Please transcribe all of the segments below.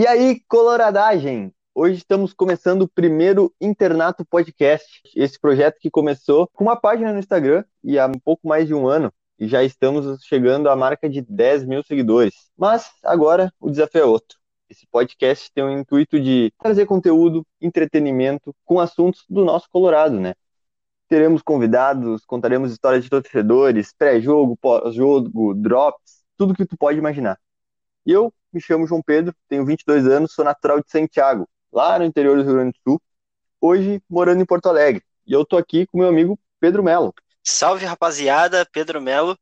E aí, coloradagem! Hoje estamos começando o primeiro Internato Podcast. Esse projeto que começou com uma página no Instagram e há um pouco mais de um ano. E já estamos chegando à marca de 10 mil seguidores. Mas agora o desafio é outro. Esse podcast tem o intuito de trazer conteúdo, entretenimento com assuntos do nosso Colorado, né? Teremos convidados, contaremos histórias de torcedores, pré-jogo, pós-jogo, drops, tudo que tu pode imaginar. E eu me chamo João Pedro, tenho 22 anos, sou natural de Santiago, lá no interior do Rio Grande do Sul, hoje morando em Porto Alegre. E eu tô aqui com meu amigo Pedro Melo. Salve, rapaziada, Pedro Melo.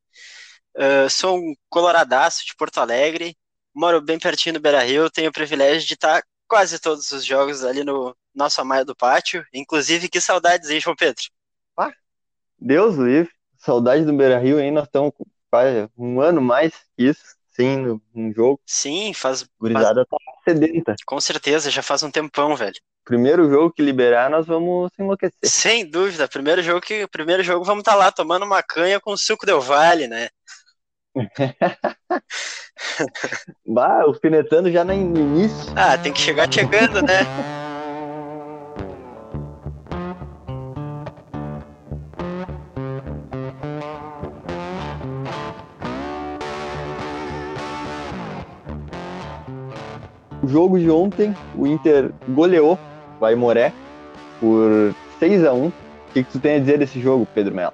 Uh, sou um coloradaço de Porto Alegre, moro bem pertinho do Beira Rio, tenho o privilégio de estar quase todos os jogos ali no nosso Amaia do Pátio. Inclusive, que saudades, hein, João Pedro? Ah, Deus livre. Saudade do Beira Rio, hein? Nós estamos quase um ano mais que isso sim no, no jogo. Sim, faz. Gurizada faz... tá sedenta. Com certeza, já faz um tempão, velho. Primeiro jogo que liberar, nós vamos se enlouquecer. Sem dúvida. Primeiro jogo que primeiro jogo vamos estar tá lá tomando uma canha com suco Del Vale, né? bah, alfinetando já no início. Ah, tem que chegar chegando, né? O jogo de ontem, o Inter goleou o Aimoré por 6 a 1 O que, que tu tem a dizer desse jogo, Pedro Melo?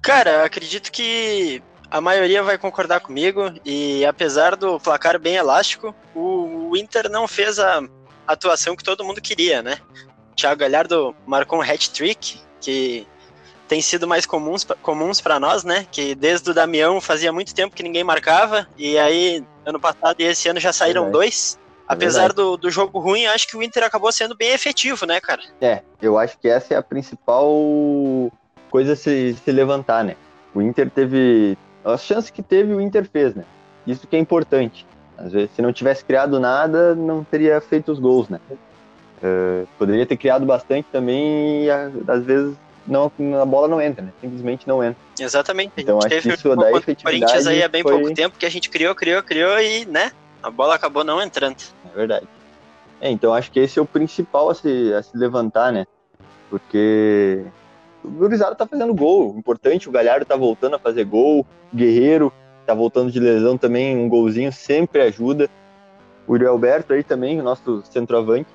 Cara, acredito que a maioria vai concordar comigo e apesar do placar bem elástico, o, Inter não fez a atuação que todo mundo queria, né? O Thiago Galhardo marcou um hat-trick que tem sido mais comuns, comuns para nós, né? Que desde o Damião fazia muito tempo que ninguém marcava, e aí ano passado e esse ano já saíram é dois. Apesar do, do jogo ruim, acho que o Inter acabou sendo bem efetivo, né, cara? É, eu acho que essa é a principal coisa a se, se levantar, né? O Inter teve. As chances que teve, o Inter fez, né? Isso que é importante. Às vezes, se não tivesse criado nada, não teria feito os gols, né? Uh, poderia ter criado bastante também e às vezes não, a bola não entra, né? Simplesmente não entra. Exatamente. Então acho que isso da efetividade Corinthians aí há bem foi... pouco tempo que a gente criou, criou, criou e, né? A bola acabou não entrando. É verdade. É, então acho que esse é o principal a se, a se levantar, né? Porque o Gurizada tá fazendo gol. Importante, o Galhardo tá voltando a fazer gol. O Guerreiro tá voltando de lesão também, um golzinho sempre ajuda. O Uri Alberto aí também, o nosso centroavante.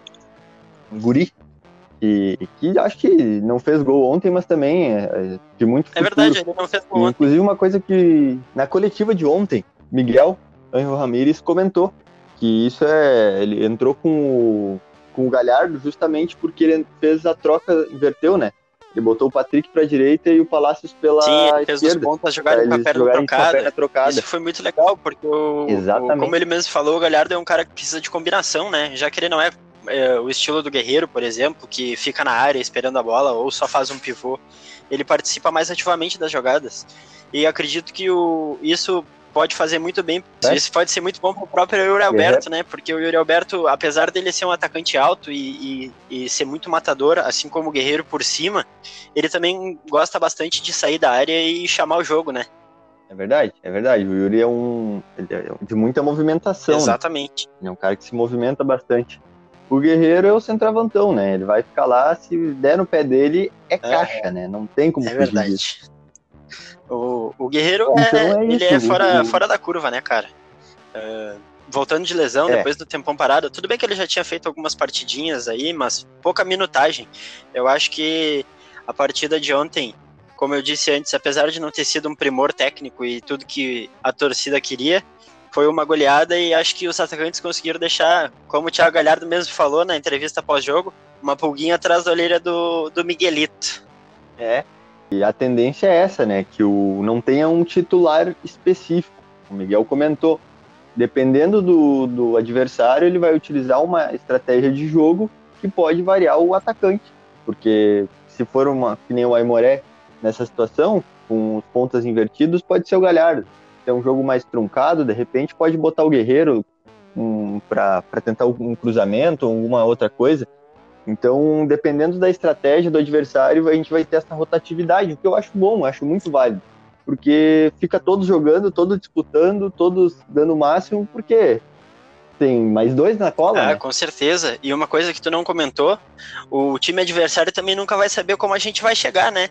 Um guri, que, que acho que não fez gol ontem, mas também é, é de muito futuro. É verdade, ele não fez gol Inclusive uma coisa que na coletiva de ontem, Miguel Angel Ramírez comentou que isso é, ele entrou com o, com o Galhardo justamente porque ele fez a troca, inverteu, né? Ele botou o Patrick para a direita e o Palácios pela Sim, ele fez esquerda. os pontas jogarem com a perna trocada. trocada. Isso foi muito legal, porque o, o, como ele mesmo falou, o Galhardo é um cara que precisa de combinação, né? Já que ele não é é, o estilo do Guerreiro, por exemplo, que fica na área esperando a bola ou só faz um pivô, ele participa mais ativamente das jogadas. E acredito que o, isso pode fazer muito bem. É? Isso pode ser muito bom para o próprio Yuri Alberto, né? Porque o Yuri Alberto, apesar dele ser um atacante alto e, e, e, ser muito matador, assim como o Guerreiro por cima, ele também gosta bastante de sair da área e chamar o jogo, né? É verdade, é verdade. O Yuri é um é de muita movimentação. Né? Exatamente. Né? Ele é um cara que se movimenta bastante. O Guerreiro é o centroavantão, né? Ele vai ficar lá, se der no pé dele, é, é. caixa, é. né? Não tem como É verdade. Disso. O, o Guerreiro então é, é ele é fora, o... fora da curva, né, cara? Uh, voltando de lesão, é. depois do tempão parado, tudo bem que ele já tinha feito algumas partidinhas aí, mas pouca minutagem. Eu acho que a partida de ontem, como eu disse antes, apesar de não ter sido um primor técnico e tudo que a torcida queria, foi uma goleada e acho que os atacantes conseguiram deixar, como o Thiago Galhardo mesmo falou na entrevista pós-jogo, uma pulguinha atrás da orelha do, do Miguelito. É, e a tendência é essa, né? Que o, não tenha um titular específico. O Miguel comentou. Dependendo do, do adversário, ele vai utilizar uma estratégia de jogo que pode variar o atacante. Porque se for uma, que nem o Aimoré nessa situação, com os pontas invertidos, pode ser o Galhardo ter um jogo mais truncado, de repente pode botar o Guerreiro um, para tentar um cruzamento, alguma outra coisa. Então, dependendo da estratégia do adversário, a gente vai ter essa rotatividade, o que eu acho bom, acho muito válido. Porque fica todos jogando, todos disputando, todos dando o máximo, porque tem mais dois na cola, ah, né? com certeza. E uma coisa que tu não comentou, o time adversário também nunca vai saber como a gente vai chegar, né?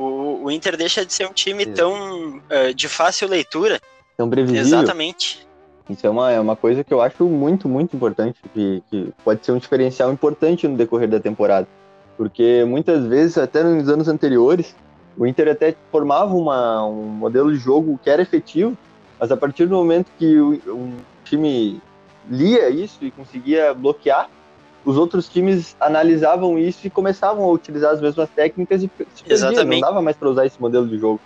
O, o Inter deixa de ser um time tão uh, de fácil leitura. Tão previsível. Exatamente. Isso é uma, é uma coisa que eu acho muito, muito importante, que, que pode ser um diferencial importante no decorrer da temporada. Porque muitas vezes, até nos anos anteriores, o Inter até formava uma, um modelo de jogo que era efetivo, mas a partir do momento que o, um time lia isso e conseguia bloquear, os outros times analisavam isso e começavam a utilizar as mesmas técnicas e perdia, não dava mais para usar esse modelo de jogo.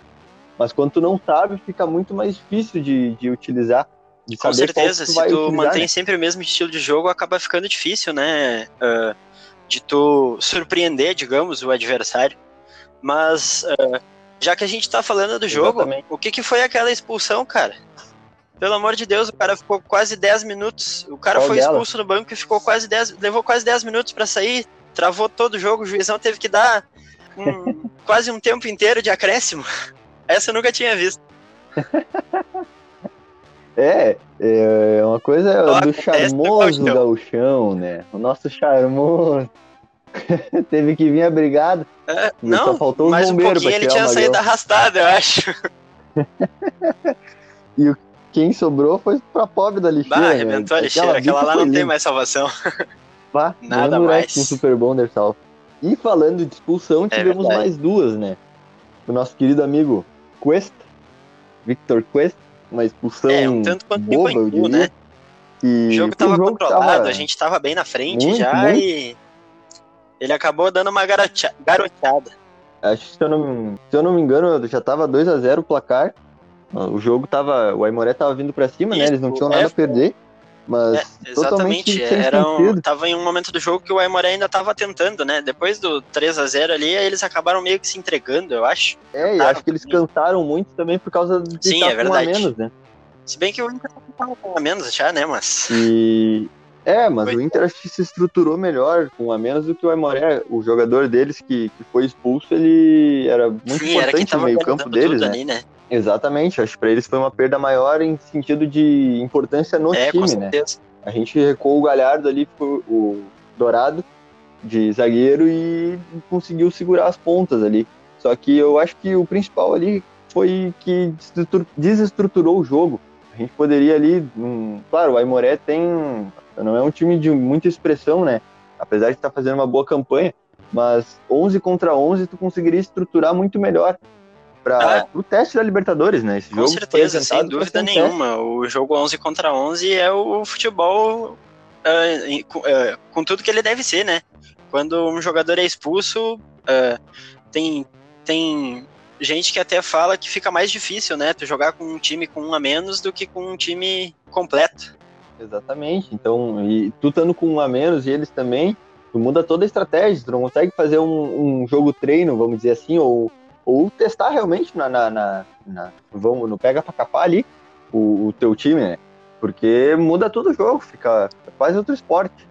Mas quando tu não sabe, fica muito mais difícil de, de utilizar. De Com certeza, tu se tu utilizar, mantém né? sempre o mesmo estilo de jogo, acaba ficando difícil, né? Uh, de tu surpreender, digamos, o adversário. Mas, uh, já que a gente tá falando do jogo, Exatamente. o que, que foi aquela expulsão, cara? Pelo amor de Deus, o cara ficou quase 10 minutos. O cara Qual foi dela? expulso no banco e ficou quase 10. Levou quase 10 minutos para sair, travou todo o jogo, o juizão teve que dar um, quase um tempo inteiro de acréscimo. Essa eu nunca tinha visto. É, é uma coisa Ó, do charmoso gauchão, né? O nosso charmoso. Teve que vir abrigado. É, não, só faltou mas um pouquinho ele tinha saído arrastado, eu acho. e o, quem sobrou foi pra pobre da lixeira. Bah, arrebentou a lixeira. Aquela, aquela lá não tem mais salvação. Bah, Nada mais. Um Super Bonder salvo. E falando de expulsão, é tivemos verdade. mais duas, né? O nosso querido amigo Quest, Victor Quest, uma expulsão é, um tanto quanto boba, eu diria. né? E o jogo tava jogo controlado, tava... a gente tava bem na frente muito, já muito. e ele acabou dando uma garoteada. Acho que se eu não, se eu não me engano, já tava 2 a 0 o placar. O jogo tava. O Aimoré tava vindo pra cima, Isso, né? Eles não tinham nada é, a perder. Mas é, exatamente, era um, tava em um momento do jogo que o Aimoré ainda tava tentando, né? Depois do 3 a 0 ali, eles acabaram meio que se entregando, eu acho. É, e acho que eles cansaram muito também por causa de Sim, estar é verdade. menos, né? Se bem que o Inter tava com a menos já, né, mas... E... É, mas foi. o Inter acho que se estruturou melhor com a menos do que o Aimoré. O jogador deles que, que foi expulso, ele era muito Sim, importante era no meio campo deles, né? Ali, né? Exatamente, acho que para eles foi uma perda maior em sentido de importância no é, time, né? A gente recuou o Galhardo ali, o Dourado de zagueiro e conseguiu segurar as pontas ali. Só que eu acho que o principal ali foi que desestruturou o jogo. A gente poderia ali, um, claro, o Aimoré tem, não é um time de muita expressão, né? Apesar de estar fazendo uma boa campanha, mas 11 contra 11 tu conseguiria estruturar muito melhor para ah, o teste da Libertadores, né? Esse com certeza, sem dúvida nenhuma. O jogo 11 contra 11 é o futebol uh, com, uh, com, tudo que ele deve ser, né? Quando um jogador é expulso, uh, tem, tem gente que até fala que fica mais difícil, né? Tu jogar com um time com um a menos do que com um time completo. Exatamente. Então, e tu estando com um a menos e eles também, tu muda toda a estratégia. Tu não consegue fazer um, um jogo treino, vamos dizer assim, ou ou testar realmente na, na, na, na vamos, no pega pra capar ali o, o, teu time, né? Porque muda todo o jogo, fica quase outro esporte.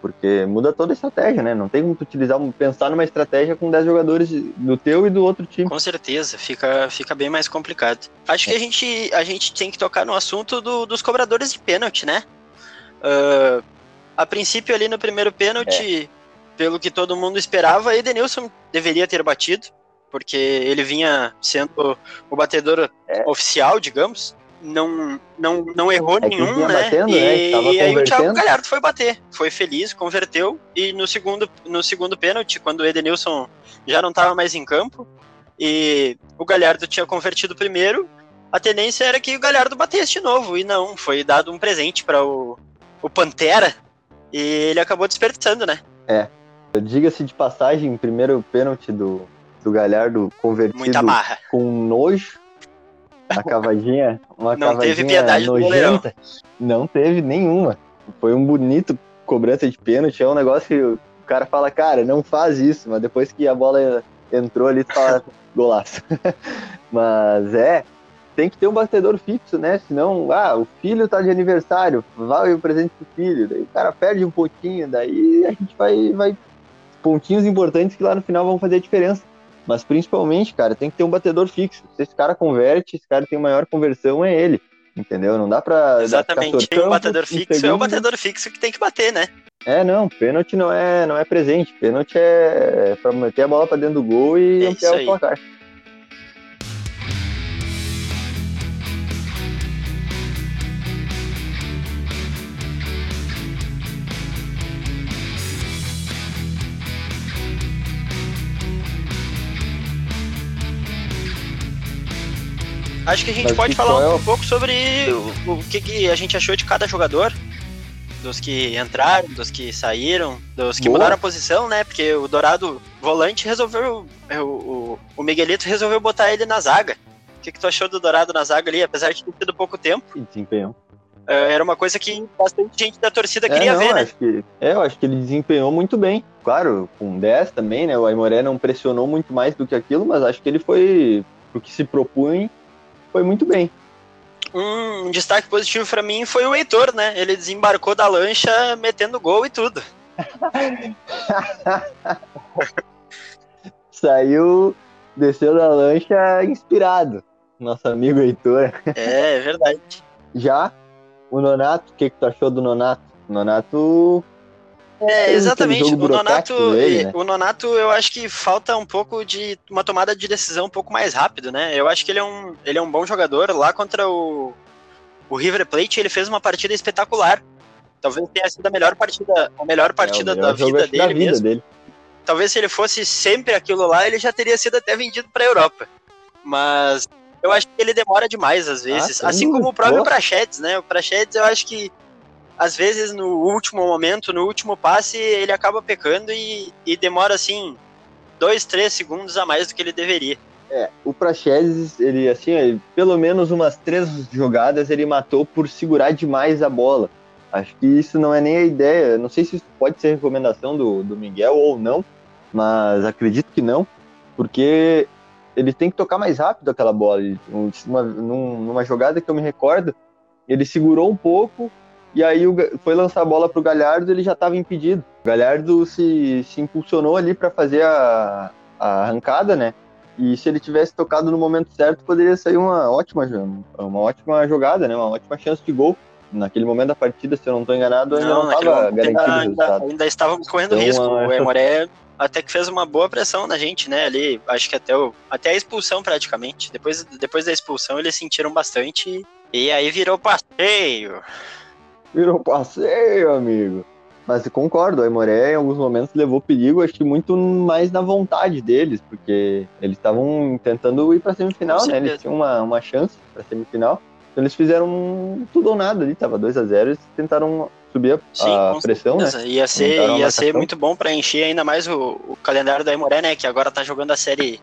Porque muda toda a estratégia, né? Não tem como tu utilizar, pensar numa estratégia com 10 jogadores do teu e do outro time. Com certeza, fica, fica bem mais complicado. Acho que a gente, a gente tem que tocar no assunto do, dos cobradores de pênalti, né? Uh, a princípio, ali no primeiro pênalti, é. pelo que todo mundo esperava, Edenilson deveria ter batido porque ele vinha sendo o batedor é. oficial, digamos. Não, não, não errou é nenhum, né? Batendo, e, né? e aí o Thiago Galhardo foi bater, foi feliz, converteu. E no segundo, no segundo pênalti, quando o Edenilson já não estava mais em campo, e o Galhardo tinha convertido primeiro, a tendência era que o Galhardo batesse de novo. E não, foi dado um presente para o, o Pantera, e ele acabou desperdiçando, né? É. Diga-se de passagem, primeiro pênalti do, do Galhardo convertido com nojo. A cavadinha, uma não cavadinha teve piedade nojenta. Não teve nenhuma. Foi um bonito cobrança de pênalti. É um negócio que o cara fala, cara, não faz isso. Mas depois que a bola entrou ali, tu fala, golaço. mas é, tem que ter um batedor fixo, né? Senão, ah, o filho tá de aniversário, vai o presente pro filho. Daí o cara perde um pouquinho, daí a gente vai, vai pontinhos importantes que lá no final vão fazer a diferença. Mas principalmente, cara, tem que ter um batedor fixo. Se esse cara converte, esse cara tem maior conversão, é ele. entendeu? Não dá pra. Exatamente, tem um batedor fixo, é o batedor fixo que tem que bater, né? É, não, pênalti não é, não é presente. Pênalti é pra meter a bola pra dentro do gol e é ampliar o placar. Acho que a gente Mas pode falar um, um pouco sobre o, o que, que, a gente achou de cada jogador. Dos que entraram, dos que saíram, dos que Boa. mudaram a posição, né? Porque o Dourado volante resolveu. O, o, o Miguelito resolveu botar ele na zaga. O que, que tu achou do Dourado na zaga ali, apesar de ter tido pouco tempo? Desempenhou. É, era uma coisa que bastante gente da torcida é, queria não, ver, né? Acho que, é, eu acho que ele desempenhou muito bem. Claro, com 10 também, né? O Aimoré não pressionou muito mais do que aquilo, mas acho que ele foi o que se propunha foi muito bem. Um destaque positivo para mim foi o Heitor, né? Ele desembarcou da lancha metendo gol e tudo. Saiu, desceu da lancha inspirado. Nosso amigo Heitor. É, é verdade. Já o Nonato, o que, que tu achou do Nonato? O Nonato é, exatamente. O Nonato, dele, né? o Nonato, eu acho que falta um pouco de uma tomada de decisão um pouco mais rápido, né? Eu acho que ele é um, ele é um bom jogador. Lá contra o, o River Plate, ele fez uma partida espetacular. Talvez tenha sido a melhor partida, a melhor partida é, melhor da vida dele da vida mesmo. Dele. Talvez se ele fosse sempre aquilo lá, ele já teria sido até vendido para a Europa. Mas eu acho que ele demora demais às vezes, ah, assim como o próprio Prachedes, né? O Prachedes eu acho que às vezes no último momento, no último passe, ele acaba pecando e, e demora assim dois, três segundos a mais do que ele deveria. É, o Praxedes, ele assim, ele, pelo menos umas três jogadas ele matou por segurar demais a bola. Acho que isso não é nem a ideia. Não sei se isso pode ser recomendação do, do Miguel ou não, mas acredito que não, porque ele tem que tocar mais rápido aquela bola. Uma, numa jogada que eu me recordo, ele segurou um pouco, e aí o, foi lançar a bola para o Galhardo, ele já estava impedido. O Galhardo se, se impulsionou ali para fazer a, a arrancada, né? E se ele tivesse tocado no momento certo, poderia sair uma ótima, uma ótima jogada, né? Uma ótima chance de gol. Naquele momento da partida, se eu não estou enganado, ainda não estava garantido ainda, o resultado. Ainda, estávamos correndo então, risco. O Emoré até que fez uma boa pressão na gente, né? Ali, acho que até, o, até a expulsão praticamente. Depois, depois da expulsão, eles sentiram bastante. E aí virou passeio. Virou passeio, amigo. Mas concordo, o Aimoré em alguns momentos levou perigo, acho que muito mais na vontade deles, porque eles estavam tentando ir para semifinal, né? Eles tinham uma, uma chance para semifinal. Então eles fizeram tudo ou nada ali, tava 2 a 0 eles tentaram subir a, Sim, a pressão, né? Ia ser, ia ser muito bom para encher ainda mais o, o calendário da Aimoré, né? Que agora tá jogando a série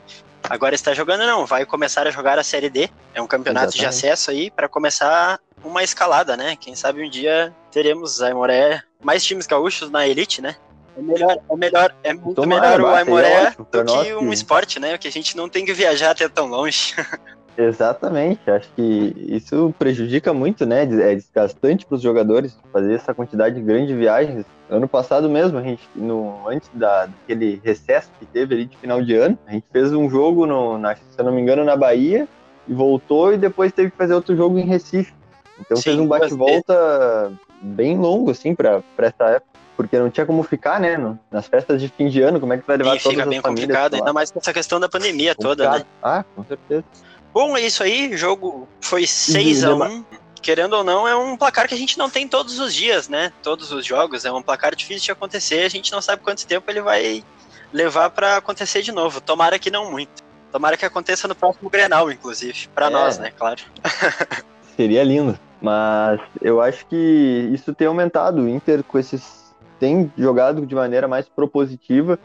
Agora está jogando não, vai começar a jogar a Série D. É um campeonato Exatamente. de acesso aí para começar uma escalada, né? Quem sabe um dia teremos Aimoré, mais times gaúchos na elite, né? É melhor, é melhor, é muito Tomara, melhor o Aimoré do que um esporte, né? Que a gente não tem que viajar até tão longe. Exatamente, acho que isso prejudica muito, né? É desgastante para os jogadores fazer essa quantidade grande de viagens. Ano passado mesmo, a gente, no, antes da, daquele recesso que teve ali de final de ano, a gente fez um jogo, no, na, se eu não me engano, na Bahia, e voltou e depois teve que fazer outro jogo em Recife. Então Sim, fez um bate-volta bem longo, assim, para essa época porque não tinha como ficar, né? No, nas festas de fim de ano, como é que vai levar e todas fica bem complicado, ainda mais com essa questão da pandemia complicado. toda, né? Ah, com certeza. Bom, é isso aí. O jogo foi 6 a 1 Querendo ou não, é um placar que a gente não tem todos os dias, né? Todos os jogos. É um placar difícil de acontecer. A gente não sabe quanto tempo ele vai levar para acontecer de novo. Tomara que não muito. Tomara que aconteça no próximo Grenal, inclusive. Para é. nós, né? Claro. Seria lindo. Mas eu acho que isso tem aumentado. O Inter com esses tem jogado de maneira mais propositiva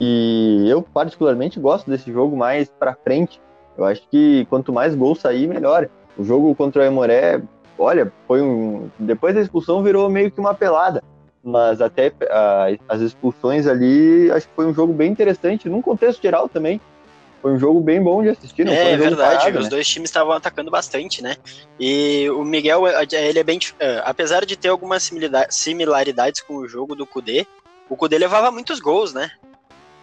e eu particularmente gosto desse jogo mais para frente, eu acho que quanto mais gol sair, melhor. O jogo contra o Emoré, olha, foi um. Depois da expulsão virou meio que uma pelada. Mas até a, as expulsões ali, acho que foi um jogo bem interessante, num contexto geral também. Foi um jogo bem bom de assistir. Não é, um verdade, parado, os né? dois times estavam atacando bastante, né? E o Miguel, ele é bem. É, apesar de ter algumas similaridades com o jogo do Kudê, o Kudê levava muitos gols, né?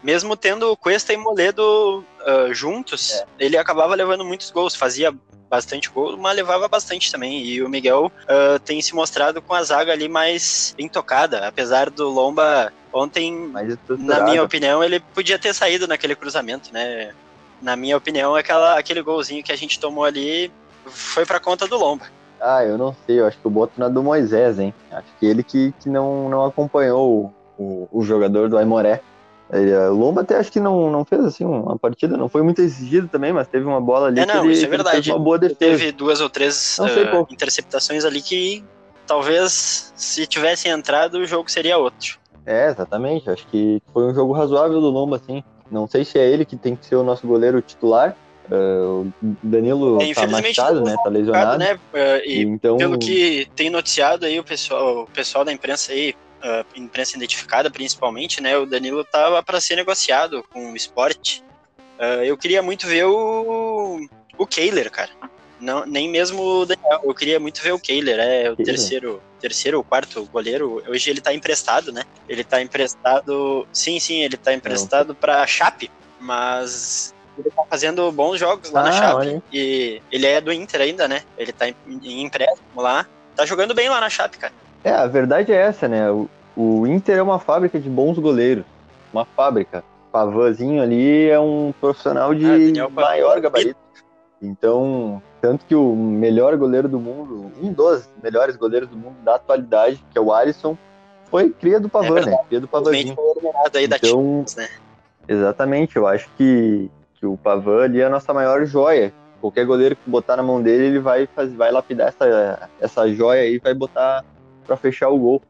mesmo tendo Cuesta e Moledo uh, juntos, é. ele acabava levando muitos gols, fazia bastante gol, mas levava bastante também. E o Miguel uh, tem se mostrado com a zaga ali mais intocada, apesar do Lomba ontem, na minha opinião, ele podia ter saído naquele cruzamento, né? Na minha opinião, aquela, aquele golzinho que a gente tomou ali foi para conta do Lomba. Ah, eu não sei, eu acho que o boto na do Moisés, hein? Acho que ele que, que não, não acompanhou o, o, jogador do Aimoré. O Lomba até acho que não, não fez assim uma partida, não foi muito exigido também, mas teve uma bola ali é, não, que ele, isso é verdade. uma boa defesa. Teve duas ou três uh, interceptações ali que talvez se tivessem entrado o jogo seria outro. É, exatamente. Acho que foi um jogo razoável do Lomba, assim. Não sei se é ele que tem que ser o nosso goleiro titular. Uh, o Danilo é, tá machucado, né? Tá lesionado. Né? Uh, e então... pelo que tem noticiado aí o pessoal, o pessoal da imprensa aí, uh, imprensa identificada principalmente, né? O Danilo tava para ser negociado com o esporte. Uh, eu queria muito ver o, o Kehler, cara. Não, nem mesmo o Daniel. Eu queria muito ver o Kehler, é o terceiro, terceiro ou quarto goleiro. Hoje ele tá emprestado, né? Ele tá emprestado. Sim, sim, ele tá emprestado para Chape, mas ele tá fazendo bons jogos lá ah, na Chape. Olha. E ele é do Inter ainda, né? Ele tá em, em empréstimo lá. Tá jogando bem lá na Chape, cara. É, a verdade é essa, né? O, o Inter é uma fábrica de bons goleiros. Uma fábrica. Pavanzinho ali é um profissional de ah, maior gabarito. Então, tanto que o melhor goleiro do mundo, um dos melhores goleiros do mundo da atualidade, que é o Alisson, foi cria do Pavan, é né? Cria do Pavanzinho. Aí da então, Champions, né? Exatamente, eu acho que, que o Pavan ali é a nossa maior joia. Qualquer goleiro que botar na mão dele, ele vai, fazer, vai lapidar essa, essa joia aí e vai botar para fechar o gol.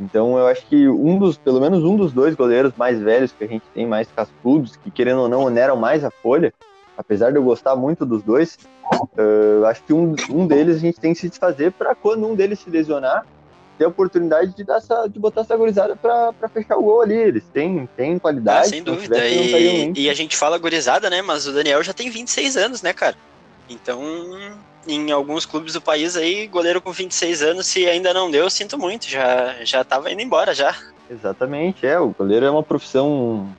Então eu acho que um dos, pelo menos um dos dois goleiros mais velhos que a gente tem, mais cascudos, que querendo ou não oneram mais a folha, apesar de eu gostar muito dos dois, uh, acho que um, um deles a gente tem que se desfazer para quando um deles se lesionar, ter a oportunidade de, dar essa, de botar essa gurizada para fechar o gol ali. Eles têm, têm qualidade. Ah, sem dúvida. E, e, a gente fala gurizada, né? Mas o Daniel já tem 26 anos, né, cara? Então em alguns clubes do país aí, goleiro com 26 anos, se ainda não deu, sinto muito, já, já tava indo embora já. Exatamente, é, o goleiro é uma profissão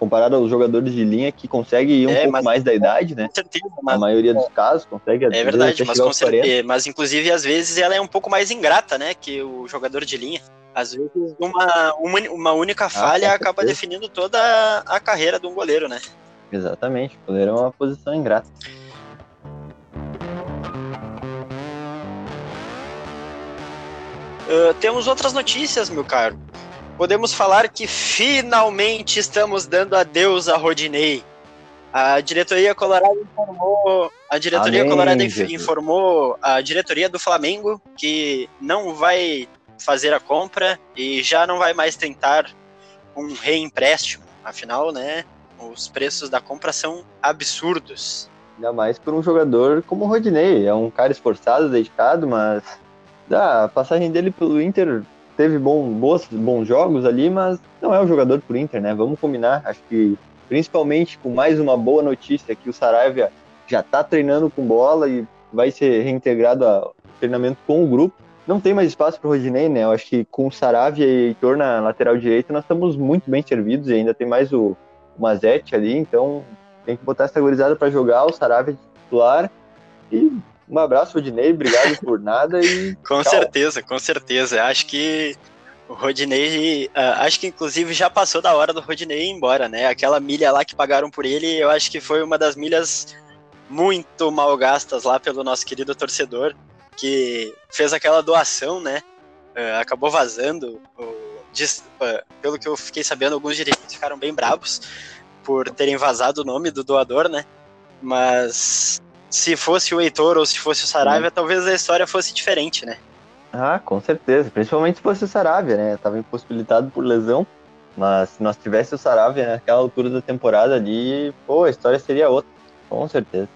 comparado aos jogadores de linha que consegue ir um é, pouco mas, mais da idade, né? Com certeza, mas, a maioria dos casos consegue. É verdade, mas com certeza, mas inclusive às vezes ela é um pouco mais ingrata, né, que o jogador de linha. Às vezes uma, uma, uma única ah, falha ah, acaba definindo toda a carreira de um goleiro, né? Exatamente, o goleiro é uma posição ingrata. Uh, temos outras notícias, meu caro. Podemos falar que finalmente estamos dando adeus a Rodinei. A diretoria colorada informou, a diretoria Amém, colorada Jesus. informou a diretoria do Flamengo que não vai fazer a compra e já não vai mais tentar um reempréstimo. Afinal, né, os preços da compra são absurdos. Ainda mais por um jogador como o Rodinei. É um cara esforçado, dedicado, mas a passagem dele pelo Inter teve bom, bons, bons jogos ali, mas não é um jogador pro Inter, né? Vamos combinar. Acho que principalmente com mais uma boa notícia que o Saravia já está treinando com bola e vai ser reintegrado ao treinamento com o grupo. Não tem mais espaço para o Rodinei, né? Eu acho que com o Saravia e Heitor na lateral direita nós estamos muito bem servidos e ainda tem mais o, o Mazete ali, então tem que botar essa gorizada para jogar, o Saravia titular e um abraço, Rodinei. Obrigado por nada e. com tchau. certeza, com certeza. Acho que o Rodinei, uh, acho que inclusive já passou da hora do Rodinei ir embora, né? Aquela milha lá que pagaram por ele, eu acho que foi uma das milhas muito mal gastas lá pelo nosso querido torcedor, que fez aquela doação, né? Uh, acabou vazando. Diz, pelo que eu fiquei sabendo, alguns dirigentes ficaram bem bravos por terem vazado o nome do doador, né? Mas se fosse o Heitor ou se fosse o Saravia, talvez a história fosse diferente, né? Ah, com certeza. Principalmente se fosse o Saravia, né? Tava impossibilitado por lesão. Mas se nós tivesse o Saravia naquela altura da temporada ali, pô, a história seria outra. Com certeza.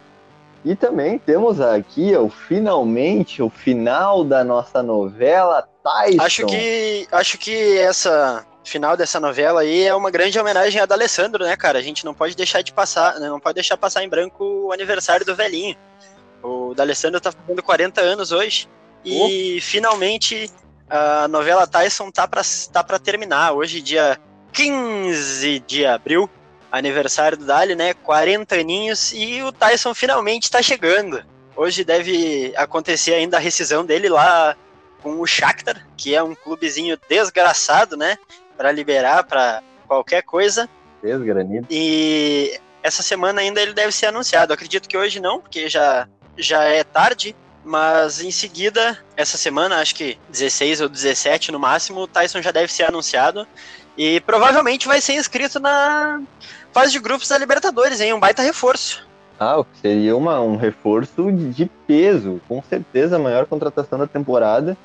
E também temos aqui o finalmente o final da nossa novela Tyson. Acho que acho que essa final dessa novela aí é uma grande homenagem a D'Alessandro, né, cara? A gente não pode deixar de passar, né, não pode deixar passar em branco o aniversário do velhinho. O D'Alessandro tá fazendo 40 anos hoje e oh. finalmente a novela Tyson tá para tá pra terminar. Hoje, dia 15 de abril, aniversário do Dali, né? 40 aninhos e o Tyson finalmente tá chegando. Hoje deve acontecer ainda a rescisão dele lá com o Shakhtar, que é um clubezinho desgraçado, né? Para liberar para qualquer coisa. Desgranido. E essa semana ainda ele deve ser anunciado. acredito que hoje não, porque já, já é tarde. Mas em seguida, essa semana, acho que 16 ou 17 no máximo, o Tyson já deve ser anunciado. E provavelmente vai ser inscrito na fase de grupos da Libertadores, hein? Um baita reforço. Ah, o que seria uma, um reforço de peso, com certeza a maior contratação da temporada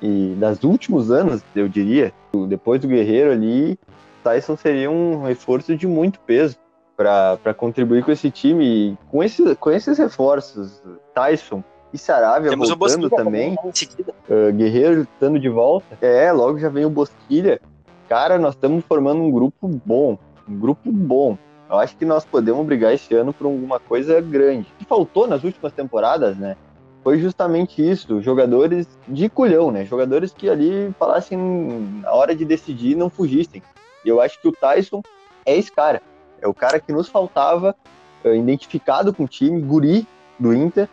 e das últimos anos, eu diria. Depois do Guerreiro ali, Tyson seria um reforço de muito peso para contribuir com esse time. E com, esse, com esses reforços, Tyson e Saravia Temos voltando também, uh, Guerreiro estando de volta, é, logo já vem o Bosquilha. Cara, nós estamos formando um grupo bom, um grupo bom. Eu acho que nós podemos brigar esse ano por alguma coisa grande. O que faltou nas últimas temporadas, né? Foi justamente isso, jogadores de culhão, né? Jogadores que ali falassem na hora de decidir não fugissem. E eu acho que o Tyson é esse cara. É o cara que nos faltava, é, identificado com o time, guri do Inter.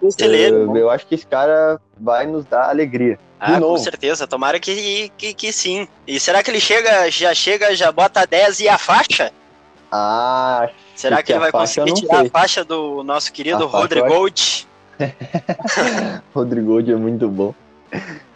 Do celeiro, uh, eu acho que esse cara vai nos dar alegria. Ah, com certeza. Tomara que, que, que sim. E será que ele chega, já chega, já bota 10 e a faixa? Ah, Será que, que ele vai conseguir tirar sei. a faixa do nosso querido Rodrigo Gold? Rodrigo Gold é muito bom.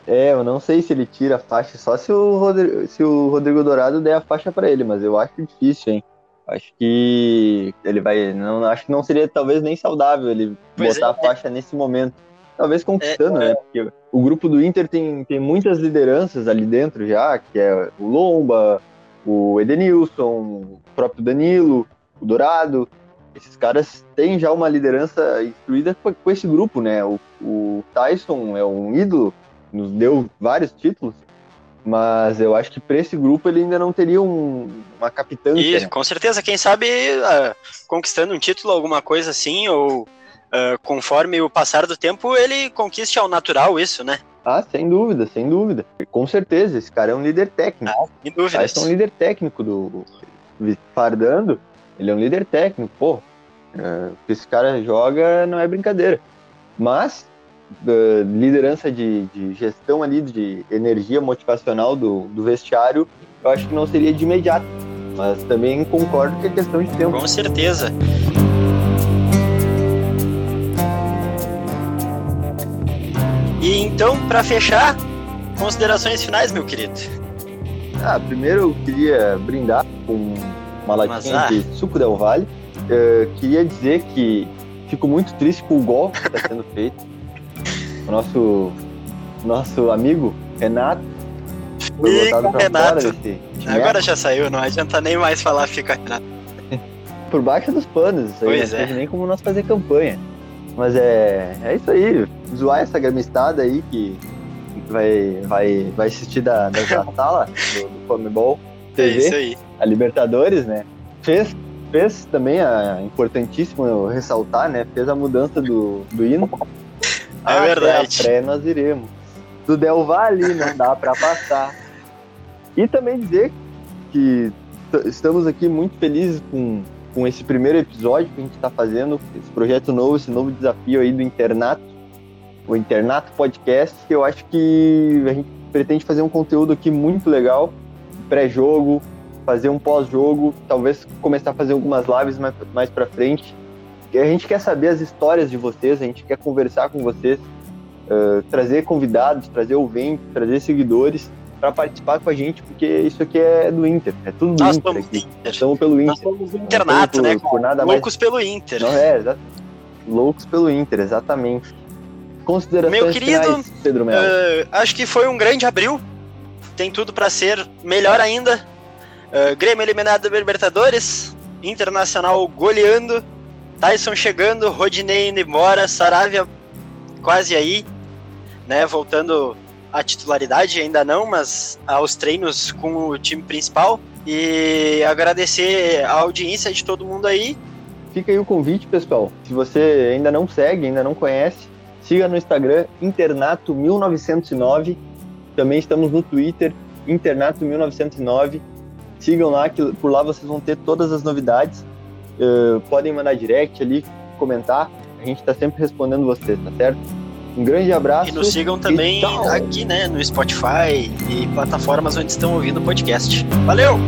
É, eu não sei se ele tira a faixa, só se o Rodrigo, se o Rodrigo Dourado der a faixa para ele, mas eu acho difícil, hein? Acho que ele vai. Não, acho que não seria talvez nem saudável ele pois botar é, a faixa é. nesse momento. Talvez conquistando, é, né? Porque o grupo do Inter tem, tem muitas lideranças ali dentro já, que é o Lomba, o Edenilson, o próprio Danilo, o Dourado. Esses caras têm já uma liderança instruída com esse grupo, né? O, o Tyson é um ídolo, nos deu vários títulos, mas eu acho que para esse grupo ele ainda não teria um, uma capitã. Isso, né? com certeza. Quem sabe uh, conquistando um título, alguma coisa assim, ou uh, conforme o passar do tempo, ele conquiste ao natural isso, né? Ah, sem dúvida, sem dúvida. Com certeza, esse cara é um líder técnico. Ah, sem dúvida. é um líder técnico do Fardando. Ele é um líder técnico, pô. O que esse cara joga não é brincadeira. Mas uh, liderança de, de, gestão ali, de energia motivacional do, do vestiário, eu acho que não seria de imediato. Mas também concordo que é questão de tempo. Com certeza. E então, para fechar, considerações finais, meu querido. Ah, primeiro eu queria brindar com uma latinha de suco Del Vale. Uh, queria dizer que fico muito triste com o gol que está sendo feito o nosso, nosso amigo Renato foi Renato. Fora desse Agora já saiu, não adianta nem mais falar fica Renato. Por baixo dos panos, isso aí, não é. nem como nós fazer campanha. Mas é, é isso aí, zoar essa gramistada aí que vai, vai, vai assistir da, da sala do, do Comebol TV, é isso aí. a Libertadores, né? Fez, fez também, a, importantíssimo ressaltar, né? Fez a mudança do, do hino é verdade. a pré nós iremos. Do Del Valle não dá para passar. E também dizer que estamos aqui muito felizes com, com esse primeiro episódio que a gente está fazendo, esse projeto novo, esse novo desafio aí do internato, o Internato Podcast, que eu acho que a gente pretende fazer um conteúdo aqui muito legal, pré-jogo, fazer um pós-jogo, talvez começar a fazer algumas lives mais, mais para frente, a gente quer saber as histórias de vocês, a gente quer conversar com vocês, uh, trazer convidados, trazer ouvintes, trazer seguidores para participar com a gente, porque isso aqui é do Inter, é tudo do Nós Inter aqui. Inter. Estamos pelo Inter. Nós somos internato, né? Por nada Loucos mais... pelo Inter. Não, é, exato. Loucos pelo Inter, exatamente. Considerações Meu querido, finais, Pedro Melo. Uh, acho que foi um grande abril. Tem tudo para ser melhor ainda. Uh, Grêmio eliminado da Libertadores, Internacional goleando Tyson chegando, Rodinei indo embora, Saravia quase aí, né? Voltando à titularidade, ainda não, mas aos treinos com o time principal. E agradecer a audiência de todo mundo aí. Fica aí o convite, pessoal. Se você ainda não segue, ainda não conhece, siga no Instagram Internato1909. Também estamos no Twitter Internato1909. Sigam lá, que por lá vocês vão ter todas as novidades. Uh, podem mandar direct ali, comentar. A gente está sempre respondendo vocês, tá certo? Um grande abraço. E nos sigam também aqui, né, no Spotify e plataformas onde estão ouvindo o podcast. Valeu!